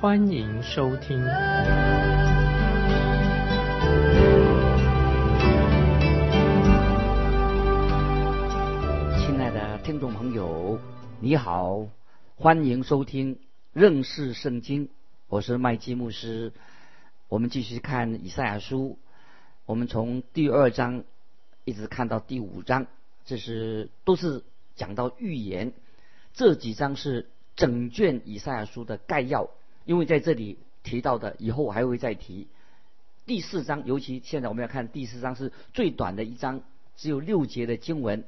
欢迎收听。亲爱的听众朋友，你好，欢迎收听认识圣经，我是麦基牧师。我们继续看以赛亚书，我们从第二章一直看到第五章，这是都是讲到预言。这几章是整卷以赛亚书的概要，因为在这里提到的，以后我还会再提。第四章，尤其现在我们要看第四章是最短的一章，只有六节的经文，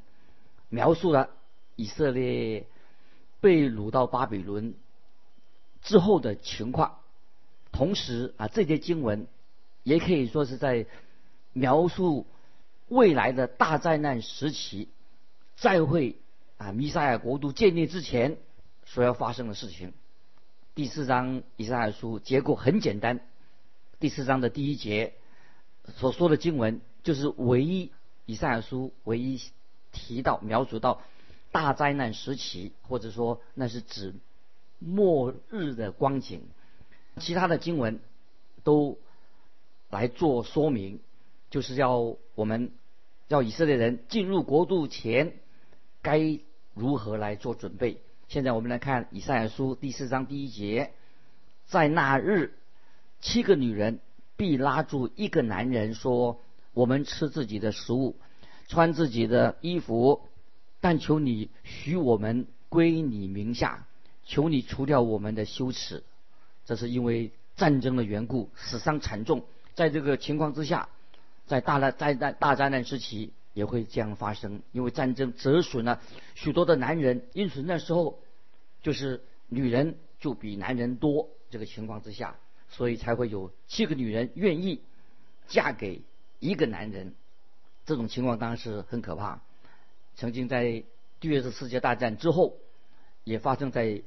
描述了以色列被掳到巴比伦之后的情况。同时啊，这些经文也可以说是在描述未来的大灾难时期，再会啊弥赛亚国度建立之前所要发生的事情。第四章以赛亚书结构很简单，第四章的第一节所说的经文就是唯一以赛亚书唯一提到描述到大灾难时期，或者说那是指末日的光景。其他的经文都来做说明，就是要我们要以色列人进入国度前该如何来做准备。现在我们来看以赛亚书第四章第一节，在那日，七个女人必拉住一个男人说：“我们吃自己的食物，穿自己的衣服，但求你许我们归你名下，求你除掉我们的羞耻。”这是因为战争的缘故，死伤惨重。在这个情况之下，在大灾灾难大灾难时期也会这样发生，因为战争折损了许多的男人，因此那时候就是女人就比男人多。这个情况之下，所以才会有七个女人愿意嫁给一个男人。这种情况当然是很可怕。曾经在第二次世界大战之后，也发生在。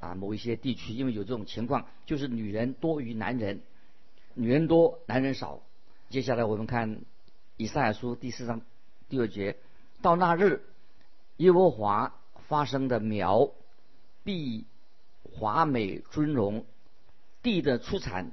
啊，某一些地区因为有这种情况，就是女人多于男人，女人多，男人少。接下来我们看以赛亚书第四章第二节，到那日，耶和华发生的苗必华美尊荣，地的出产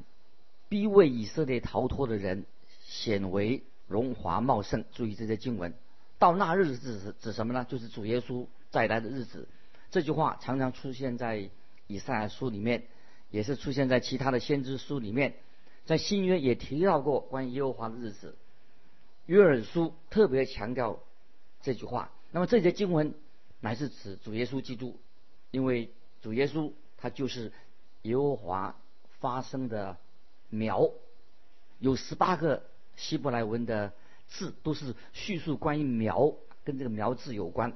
必为以色列逃脱的人显为荣华茂盛。注意这些经文，到那日指指什么呢？就是主耶稣再来的日子。这句话常常出现在以赛亚书里面，也是出现在其他的先知书里面，在新约也提到过关于耶和华的日子。约珥书特别强调这句话。那么这些经文乃是指主耶稣基督，因为主耶稣他就是耶和华发生的苗，有十八个希伯来文的字都是叙述关于苗，跟这个苗字有关。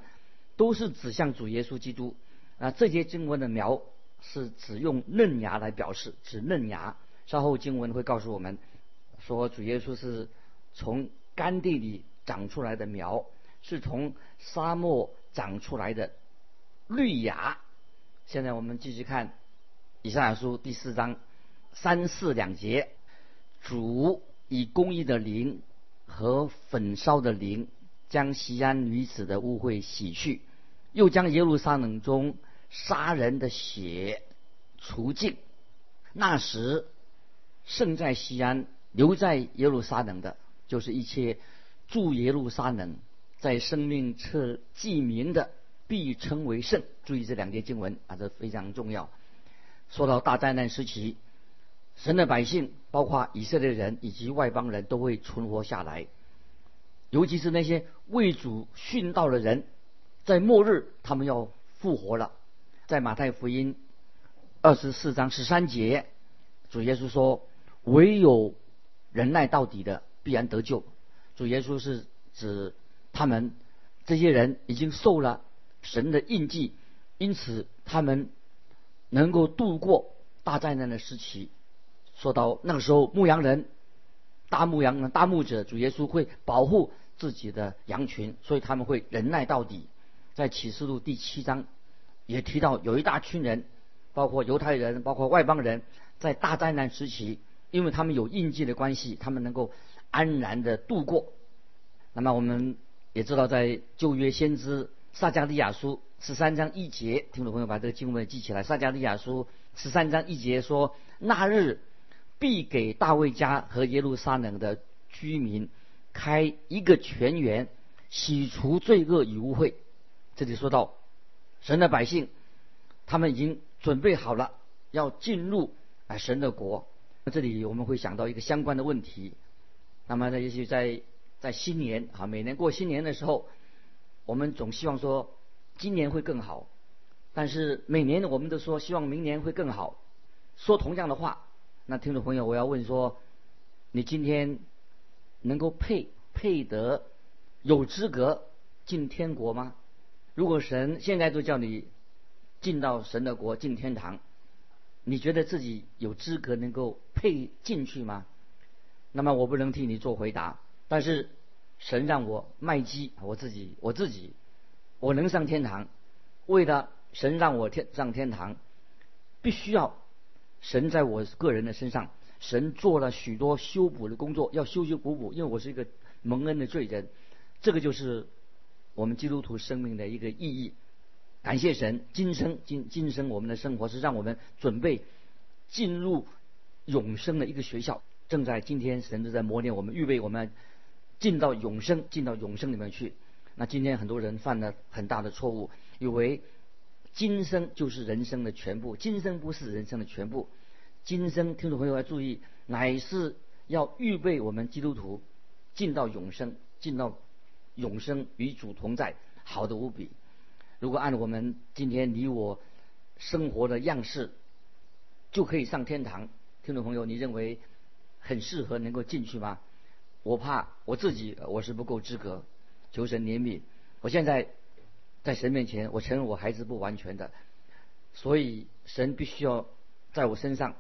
都是指向主耶稣基督啊！这些经文的苗是只用嫩芽来表示，指嫩芽。稍后经文会告诉我们，说主耶稣是从干地里长出来的苗，是从沙漠长出来的绿芽。现在我们继续看以赛亚书第四章三四两节：主以公义的灵和焚烧的灵，将西安女子的污秽洗去。又将耶路撒冷中杀人的血除尽。那时，胜在西安留在耶路撒冷的，就是一切住耶路撒冷在生命册记名的，必称为圣。注意这两节经文啊，这非常重要。说到大灾难时期，神的百姓，包括以色列人以及外邦人都会存活下来，尤其是那些为主殉道的人。在末日，他们要复活了。在马太福音二十四章十三节，主耶稣说：“唯有忍耐到底的，必然得救。”主耶稣是指他们这些人已经受了神的印记，因此他们能够度过大灾难的时期。说到那个时候牧羊人、大牧羊人、大牧者主耶稣会保护自己的羊群，所以他们会忍耐到底。在启示录第七章也提到，有一大群人，包括犹太人、包括外邦人，在大灾难时期，因为他们有印记的关系，他们能够安然的度过。那么我们也知道，在旧约先知撒迦利亚书十三章一节，听众朋友把这个经文记起来。撒迦利亚书十三章一节说：“那日必给大卫家和耶路撒冷的居民开一个泉源，洗除罪恶与污秽。”这里说到神的百姓，他们已经准备好了要进入啊神的国。这里我们会想到一个相关的问题。那么呢，也许在在新年啊，每年过新年的时候，我们总希望说今年会更好。但是每年我们都说希望明年会更好，说同样的话。那听众朋友，我要问说，你今天能够配配得有资格进天国吗？如果神现在都叫你进到神的国进天堂，你觉得自己有资格能够配进去吗？那么我不能替你做回答。但是神让我卖鸡，我自己我自己我能上天堂，为了神让我天上天堂，必须要神在我个人的身上，神做了许多修补的工作，要修修补补，因为我是一个蒙恩的罪人，这个就是。我们基督徒生命的一个意义，感谢神，今生今今生我们的生活是让我们准备进入永生的一个学校，正在今天神都在磨练我们，预备我们进到永生，进到永生里面去。那今天很多人犯了很大的错误，以为今生就是人生的全部，今生不是人生的全部，今生听众朋友要注意，乃是要预备我们基督徒进到永生，进到。永生与主同在，好的无比。如果按我们今天你我生活的样式，就可以上天堂。听众朋友，你认为很适合能够进去吗？我怕我自己我是不够资格，求神怜悯。我现在在神面前，我承认我还是不完全的，所以神必须要在我身上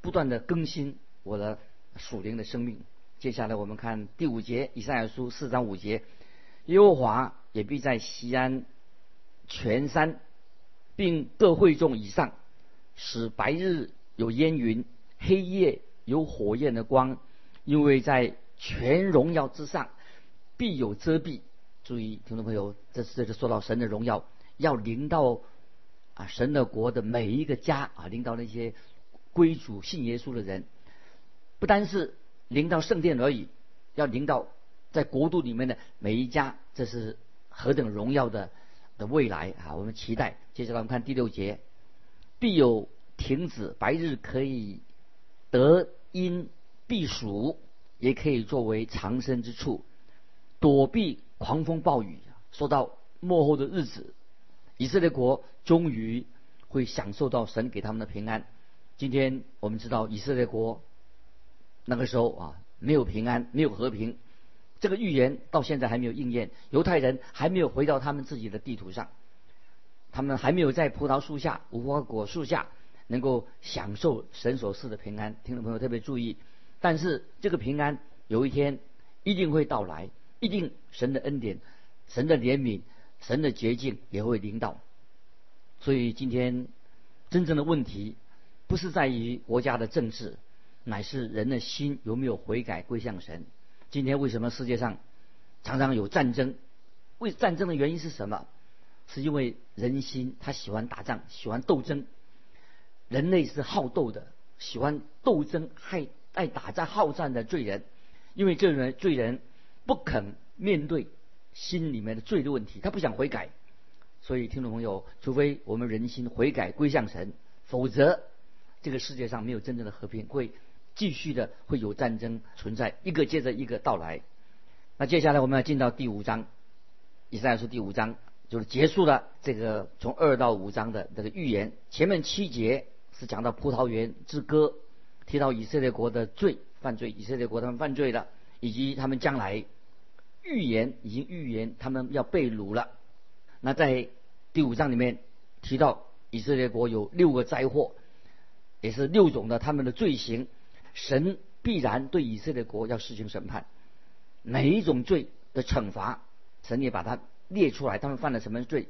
不断的更新我的属灵的生命。接下来我们看第五节，以赛亚书四章五节。耶和华也必在西安全山，并各会众以上，使白日有烟云，黑夜有火焰的光，因为在全荣耀之上必有遮蔽。注意，听众朋友，这是这说到神的荣耀要临到啊神的国的每一个家啊，临到那些归主信耶稣的人，不单是临到圣殿而已，要临到。在国度里面的每一家，这是何等荣耀的的未来啊！我们期待。接下来我们看第六节，必有亭子，白日可以得阴避暑，也可以作为藏身之处，躲避狂风暴雨。说到末后的日子，以色列国终于会享受到神给他们的平安。今天我们知道以色列国那个时候啊，没有平安，没有和平。这个预言到现在还没有应验，犹太人还没有回到他们自己的地图上，他们还没有在葡萄树下、无花果树下能够享受神所赐的平安。听众朋友特别注意，但是这个平安有一天一定会到来，一定神的恩典、神的怜悯、神的洁净也会临到。所以今天真正的问题不是在于国家的政治，乃是人的心有没有悔改归向神。今天为什么世界上常常有战争？为战争的原因是什么？是因为人心他喜欢打仗，喜欢斗争。人类是好斗的，喜欢斗争，害爱打仗、好战的罪人。因为这人罪人不肯面对心里面的罪的问题，他不想悔改。所以听众朋友，除非我们人心悔改归向神，否则这个世界上没有真正的和平。会。继续的会有战争存在，一个接着一个到来。那接下来我们要进到第五章，以赛亚书第五章就是结束了这个从二到五章的这个预言。前面七节是讲到葡萄园之歌，提到以色列国的罪犯罪，以色列国他们犯罪了，以及他们将来预言已经预言他们要被掳了。那在第五章里面提到以色列国有六个灾祸，也是六种的他们的罪行。神必然对以色列国要实行审判，每一种罪的惩罚，神也把它列出来，他们犯了什么罪。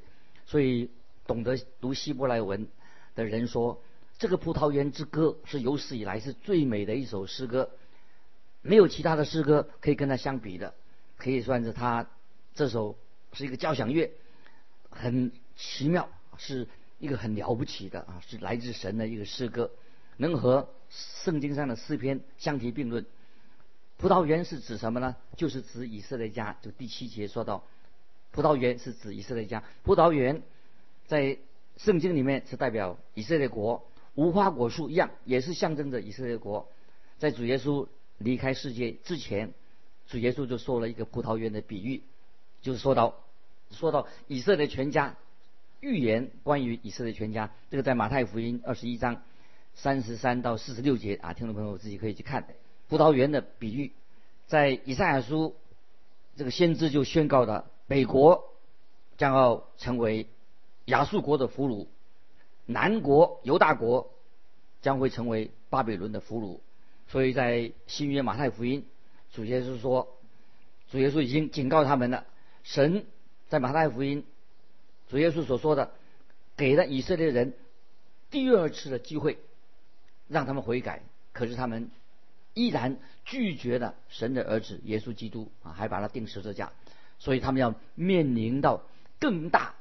所以懂得读希伯来文的人说，这个葡萄园之歌是有史以来是最美的一首诗歌，没有其他的诗歌可以跟它相比的，可以算是他这首是一个交响乐，很奇妙，是一个很了不起的啊，是来自神的一个诗歌，能和圣经上的诗篇相提并论。葡萄园是指什么呢？就是指以色列家。就第七节说到，葡萄园是指以色列家。葡萄园在圣经里面是代表以色列国，无花果树一样，也是象征着以色列国。在主耶稣离开世界之前，主耶稣就说了一个葡萄园的比喻，就是说到说到以色列全家，预言关于以色列全家。这个在马太福音二十一章三十三到四十六节啊，听众朋友自己可以去看。葡萄园的比喻，在以赛亚书，这个先知就宣告了北国将要成为亚述国的俘虏，南国犹大国将会成为巴比伦的俘虏。所以在新约马太福音，主耶稣说，主耶稣已经警告他们了。神在马太福音，主耶稣所说的，给了以色列人第二次的机会，让他们悔改，可是他们。依然拒绝了神的儿子耶稣基督啊，还把他钉十字架，所以他们要面临到更大、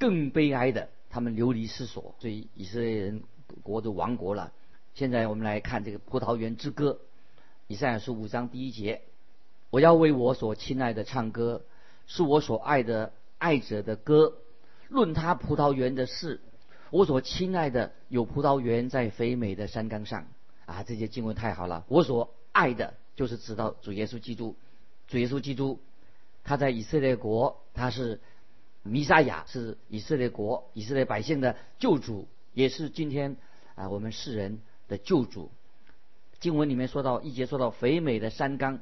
更悲哀的，他们流离失所，所以以色列人国都亡国了。现在我们来看这个葡萄园之歌，以赛亚书五章第一节：我要为我所亲爱的唱歌，是我所爱的爱者的歌，论他葡萄园的事，我所亲爱的有葡萄园在肥美的山冈上。啊，这些经文太好了！我所爱的就是知道主耶稣基督，主耶稣基督，他在以色列国，他是弥撒亚，是以色列国、以色列百姓的救主，也是今天啊我们世人的救主。经文里面说到一节说到肥美的山冈，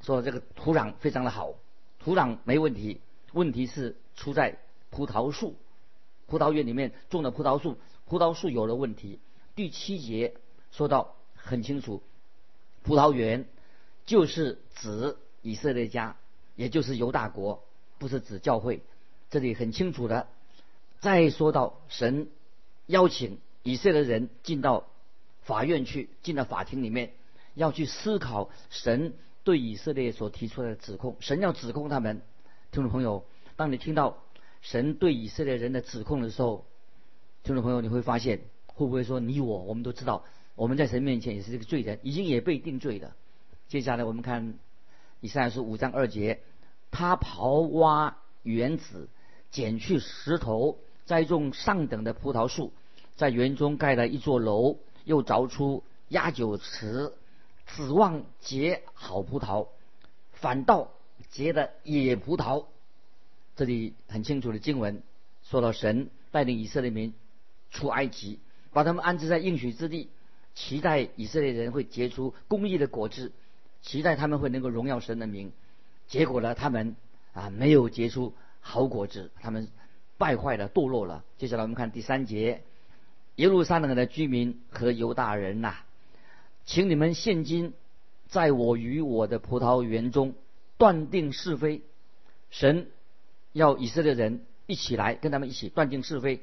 说这个土壤非常的好，土壤没问题，问题是出在葡萄树，葡萄园里面种的葡萄树，葡萄树有了问题。第七节。说到很清楚，葡萄园就是指以色列家，也就是犹大国，不是指教会。这里很清楚的。再说到神邀请以色列人进到法院去，进到法庭里面，要去思考神对以色列所提出来的指控。神要指控他们，听众朋友，当你听到神对以色列人的指控的时候，听众朋友你会发现，会不会说你我我们都知道？我们在神面前也是这个罪人，已经也被定罪了。接下来我们看以赛亚书五章二节，他刨挖园子，剪去石头，栽种上等的葡萄树，在园中盖了一座楼，又凿出压酒池，指望结好葡萄，反倒结的野葡萄。这里很清楚的经文说到神带领以色列民出埃及，把他们安置在应许之地。期待以色列人会结出公义的果子，期待他们会能够荣耀神的名。结果呢，他们啊没有结出好果子，他们败坏了、堕落了。接下来我们看第三节：耶路撒冷的居民和犹大人呐，请你们现今在我与我的葡萄园中断定是非。神要以色列人一起来跟他们一起断定是非。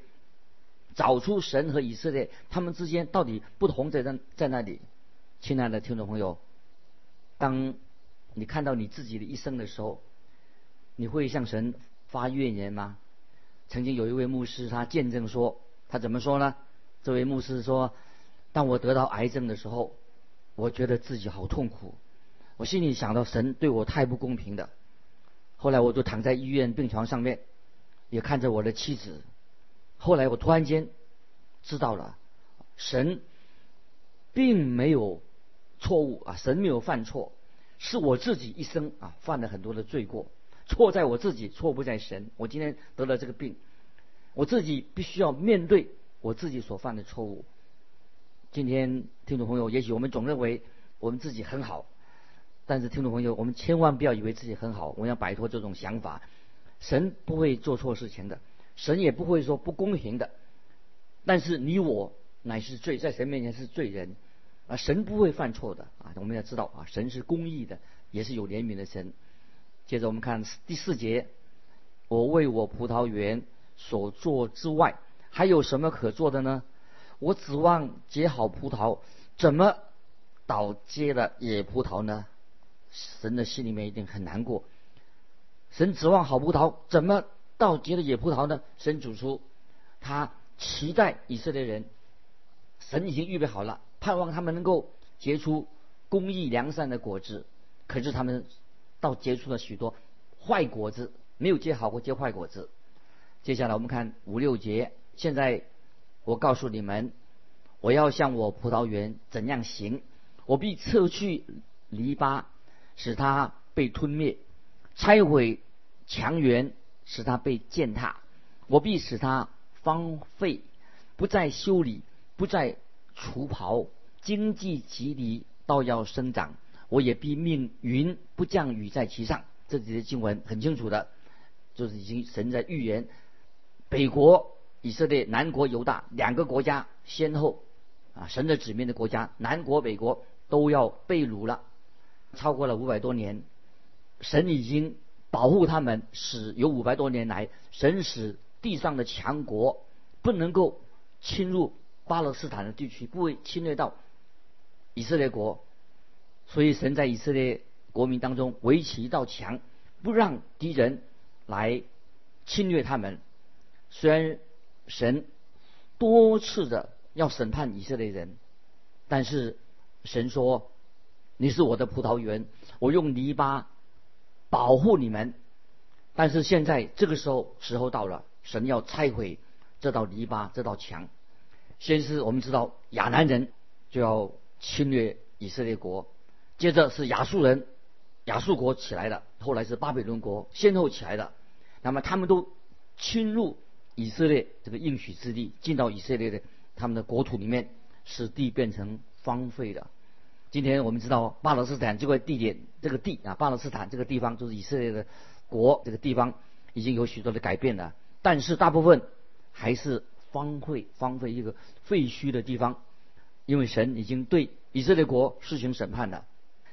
找出神和以色列他们之间到底不同在在在那里，亲爱的听众朋友，当你看到你自己的一生的时候，你会向神发怨言吗？曾经有一位牧师他见证说，他怎么说呢？这位牧师说，当我得到癌症的时候，我觉得自己好痛苦，我心里想到神对我太不公平的。后来我就躺在医院病床上面，也看着我的妻子。后来我突然间知道了，神并没有错误啊，神没有犯错，是我自己一生啊犯了很多的罪过，错在我自己，错不在神。我今天得了这个病，我自己必须要面对我自己所犯的错误。今天听众朋友，也许我们总认为我们自己很好，但是听众朋友，我们千万不要以为自己很好，我们要摆脱这种想法。神不会做错事情的。神也不会说不公平的，但是你我乃是罪，在神面前是罪人。啊，神不会犯错的啊！我们要知道啊，神是公义的，也是有怜悯的神。接着我们看第四节，我为我葡萄园所做之外，还有什么可做的呢？我指望结好葡萄，怎么倒结了野葡萄呢？神的心里面一定很难过。神指望好葡萄，怎么倒结了野葡萄呢？神主出，他期待以色列人，神已经预备好了。盼望他们能够结出公义良善的果子，可是他们倒结出了许多坏果子，没有结好过结坏果子。接下来我们看五六节，现在我告诉你们，我要向我葡萄园怎样行，我必撤去篱笆，使它被吞灭；拆毁墙垣，使它被践踏；我必使它荒废，不再修理，不再。除刨，经济极离，倒要生长。我也必命云不降雨在其上。这里的经文很清楚的，就是已经神在预言，北国以色列、南国犹大两个国家先后啊，神的子民的国家，南国、北国都要被掳了，超过了五百多年。神已经保护他们，使有五百多年来，神使地上的强国不能够侵入。巴勒斯坦的地区不会侵略到以色列国，所以神在以色列国民当中围起一道墙，不让敌人来侵略他们。虽然神多次的要审判以色列人，但是神说：“你是我的葡萄园，我用泥巴保护你们。”但是现在这个时候时候到了，神要拆毁这道篱笆，这道墙。先是我们知道亚南人就要侵略以色列国，接着是亚述人，亚述国起来了，后来是巴比伦国先后起来的，那么他们都侵入以色列这个应许之地，进到以色列的他们的国土里面，使地变成荒废的。今天我们知道巴勒斯坦这块地点，这个地啊，巴勒斯坦这个地方就是以色列的国，这个地方已经有许多的改变了，但是大部分还是。荒废荒废一个废墟的地方，因为神已经对以色列国施行审判了。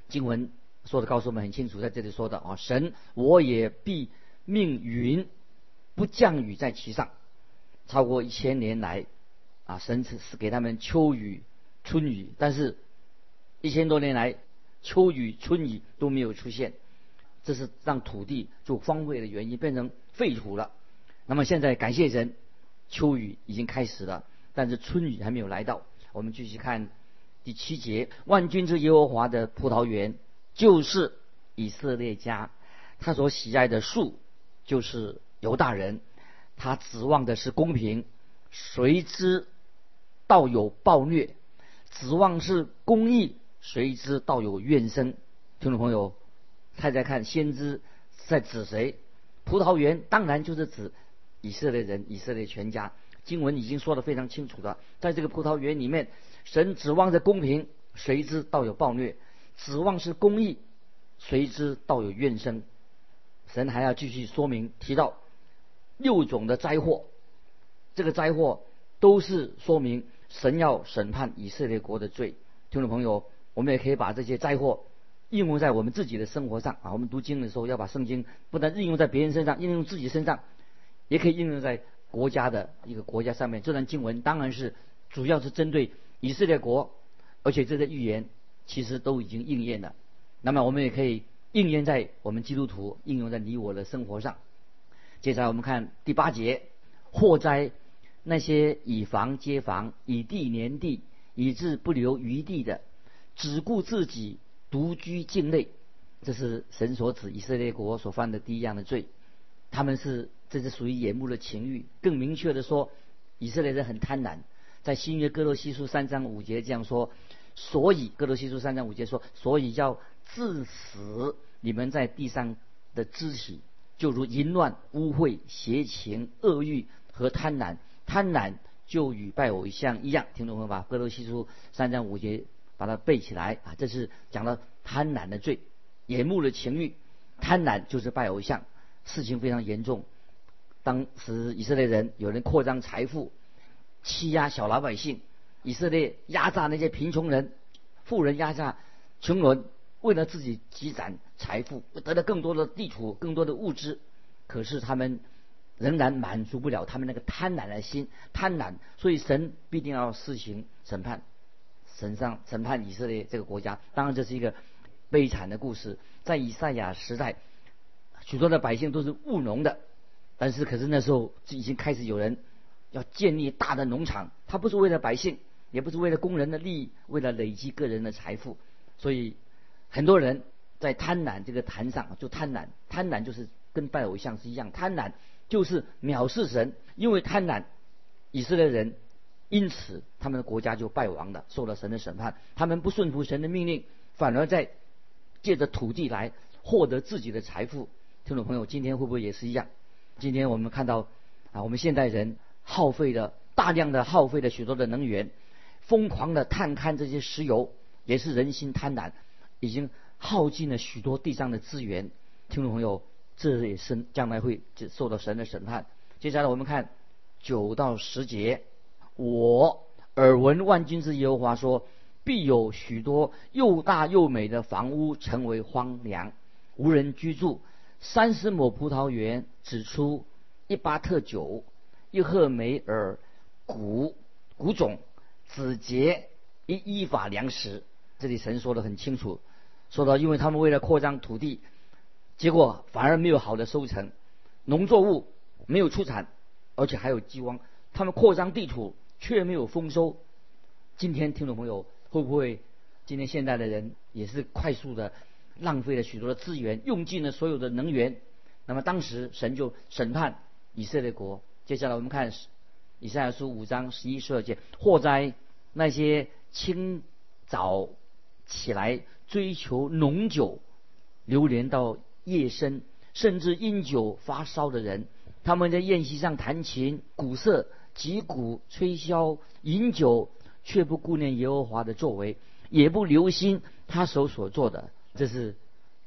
经文说的告诉我们很清楚，在这里说的啊，神我也必命云不降雨在其上，超过一千年来啊，神是是给他们秋雨春雨，但是一千多年来秋雨春雨都没有出现，这是让土地就荒废的原因，变成废土了。那么现在感谢神。秋雨已经开始了，但是春雨还没有来到。我们继续看第七节：万军之耶和华的葡萄园就是以色列家，他所喜爱的树就是犹大人，他指望的是公平，谁知道有暴虐；指望是公义，谁知道有怨声。听众朋友，猜猜看，先知在指谁？葡萄园当然就是指。以色列人，以色列全家，经文已经说得非常清楚了。在这个葡萄园里面，神指望着公平，谁知道有暴虐；指望是公义，谁知道有怨声。神还要继续说明，提到六种的灾祸，这个灾祸都是说明神要审判以色列国的罪。听众朋友，我们也可以把这些灾祸应用在我们自己的生活上啊。我们读经的时候，要把圣经不但应用在别人身上，应用自己身上。也可以应用在国家的一个国家上面。这段经文当然是主要是针对以色列国，而且这些预言其实都已经应验了。那么我们也可以应验在我们基督徒应用在你我的生活上。接下来我们看第八节：祸灾那些以房接房、以地连地，以致不留余地的，只顾自己独居境内。这是神所指以色列国所犯的第一样的罪。他们是。这是属于眼目的情欲。更明确的说，以色列人很贪婪。在新约哥罗西书三章五节这样说：所以哥罗西书三章五节说，所以要致死你们在地上的肢体，就如淫乱、污秽、邪情、恶欲和贪婪。贪婪就与拜偶像一样。听懂了吧？哥罗西书三章五节，把它背起来啊！这是讲了贪婪的罪，眼目的情欲，贪婪就是拜偶像，事情非常严重。当时以色列人有人扩张财富，欺压小老百姓，以色列压榨那些贫穷人，富人压榨穷人，为了自己积攒财富，得到更多的地土、更多的物资，可是他们仍然满足不了他们那个贪婪的心，贪婪，所以神必定要施行审判，审上审判以色列这个国家。当然，这是一个悲惨的故事，在以赛亚时代，许多的百姓都是务农的，但是可是那时候已经开始有人要建立大的农场，他不是为了百姓。也不是为了工人的利益，为了累积个人的财富，所以很多人在贪婪这个坛上就贪婪，贪婪就是跟拜偶像是一样，贪婪就是藐视神，因为贪婪，以色列人因此他们的国家就败亡了，受了神的审判。他们不顺服神的命令，反而在借着土地来获得自己的财富。听众朋友，今天会不会也是一样？今天我们看到啊，我们现代人耗费的大量的耗费了许多的能源。疯狂的探勘这些石油，也是人心贪婪，已经耗尽了许多地上的资源。听众朋友，这也是将来会受到神的审判。接下来我们看九到十节，我耳闻万军之耶和华说，必有许多又大又美的房屋成为荒凉，无人居住。三十亩葡萄园只出一巴特酒，一赫梅尔谷谷种。子节依依法粮食，这里神说的很清楚，说到因为他们为了扩张土地，结果反而没有好的收成，农作物没有出产，而且还有饥荒。他们扩张地土却没有丰收。今天听众朋友会不会？今天现代的人也是快速的浪费了许多的资源，用尽了所有的能源。那么当时神就审判以色列国。接下来我们看以赛亚书五章十一十二节，祸灾。那些清早起来追求浓酒，流连到夜深，甚至因酒发烧的人，他们在宴席上弹琴、鼓瑟、击鼓、吹箫、饮酒，却不顾念耶和华的作为，也不留心他手所做的。这是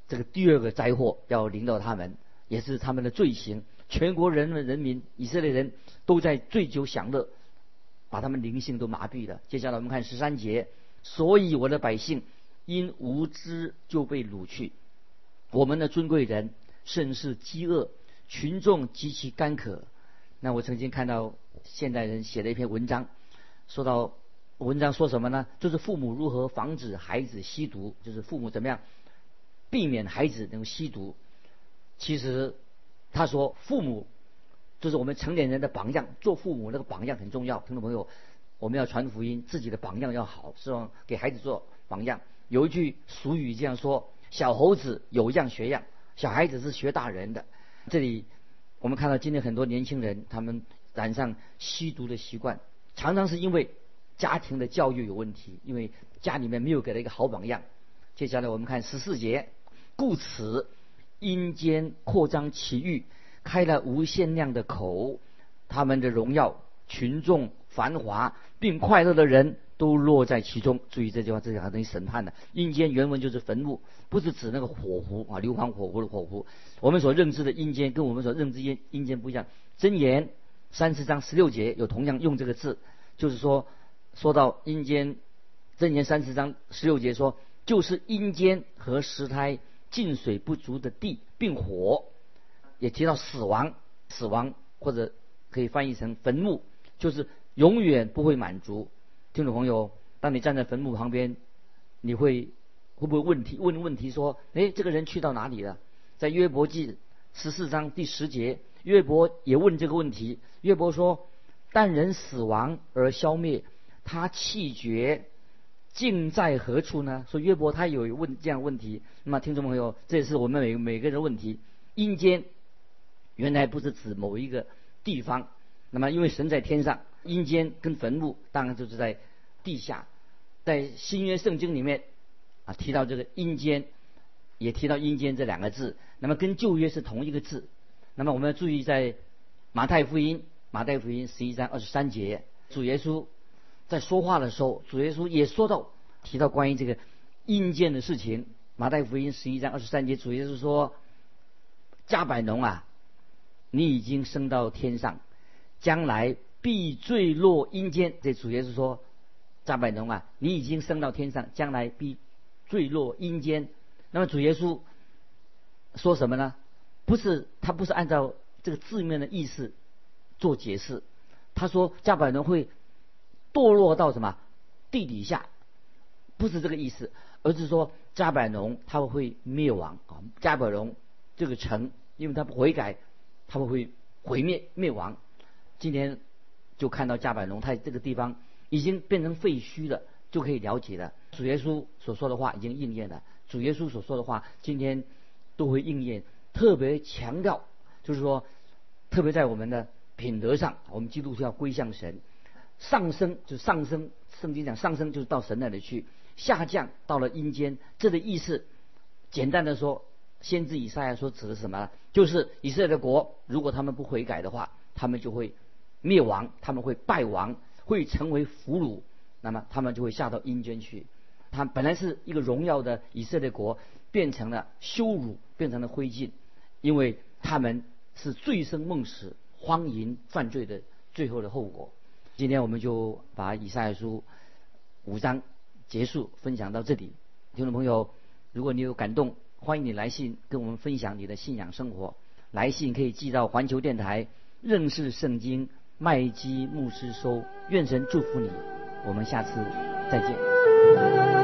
这个第二个灾祸要临到他们，也是他们的罪行。全国人们、人民、以色列人都在醉酒享乐。把他们灵性都麻痹了。接下来我们看十三节，所以我的百姓因无知就被掳去，我们的尊贵人甚是饥饿，群众极其干渴。那我曾经看到现代人写了一篇文章，说到文章说什么呢？就是父母如何防止孩子吸毒，就是父母怎么样避免孩子能吸毒。其实他说父母。就是我们成年人的榜样，做父母那个榜样很重要。听众朋友，我们要传福音，自己的榜样要好，希望？给孩子做榜样。有一句俗语这样说：“小猴子有样学样，小孩子是学大人的。”这里我们看到今天很多年轻人，他们染上吸毒的习惯，常常是因为家庭的教育有问题，因为家里面没有给他一个好榜样。接下来我们看十四节，故此阴间扩张其欲。开了无限量的口，他们的荣耀、群众、繁华并快乐的人都落在其中。注意这句话，这句话等于审判的。阴间原文就是坟墓，不是指那个火湖啊，硫磺火湖的火湖。我们所认知的阴间跟我们所认知阴阴间不一样。箴言三十章十六节有同样用这个字，就是说说到阴间，箴言三十章十六节说，就是阴间和石胎进水不足的地，并火。也提到死亡，死亡或者可以翻译成坟墓，就是永远不会满足。听众朋友，当你站在坟墓旁边，你会会不会问题问问题说：哎，这个人去到哪里了？在约伯记十四章第十节，约伯也问这个问题。约伯说：但人死亡而消灭，他气绝，竟在何处呢？说约伯他有问这样问题。那么听众朋友，这也是我们每每个人问题。阴间。原来不是指某一个地方，那么因为神在天上，阴间跟坟墓当然就是在地下，在新约圣经里面啊提到这个阴间，也提到阴间这两个字，那么跟旧约是同一个字。那么我们要注意在马太福音马太福音十一章二十三节，主耶稣在说话的时候，主耶稣也说到提到关于这个阴间的事情。马太福音十一章二十三节，主耶稣说加百农啊。你已经升到天上，将来必坠落阴间。这主耶稣说，加百农啊，你已经升到天上，将来必坠落阴间。那么主耶稣说什么呢？不是他不是按照这个字面的意思做解释，他说加百农会堕落到什么地底下，不是这个意思，而是说加百农他会灭亡啊，加百农这个城，因为他不悔改，他们会毁灭灭亡。今天就看到加百农，他这个地方已经变成废墟了，就可以了解了。主耶稣所说的话已经应验了。主耶稣所说的话，今天都会应验。特别强调，就是说，特别在我们的品德上，我们基督教归向神，上升就上升。圣经讲上升就是到神那里去，下降到了阴间。这个意思，简单的说，先知以赛亚说指的什么？就是以色列的国，如果他们不悔改的话，他们就会灭亡，他们会败亡，会成为俘虏，那么他们就会下到阴间去。他本来是一个荣耀的以色列国，变成了羞辱，变成了灰烬，因为他们是醉生梦死、荒淫犯罪的最后的后果。今天我们就把以赛书五章结束分享到这里。听众朋友，如果你有感动，欢迎你来信跟我们分享你的信仰生活。来信可以寄到环球电台认识圣经麦基牧师收。愿神祝福你，我们下次再见。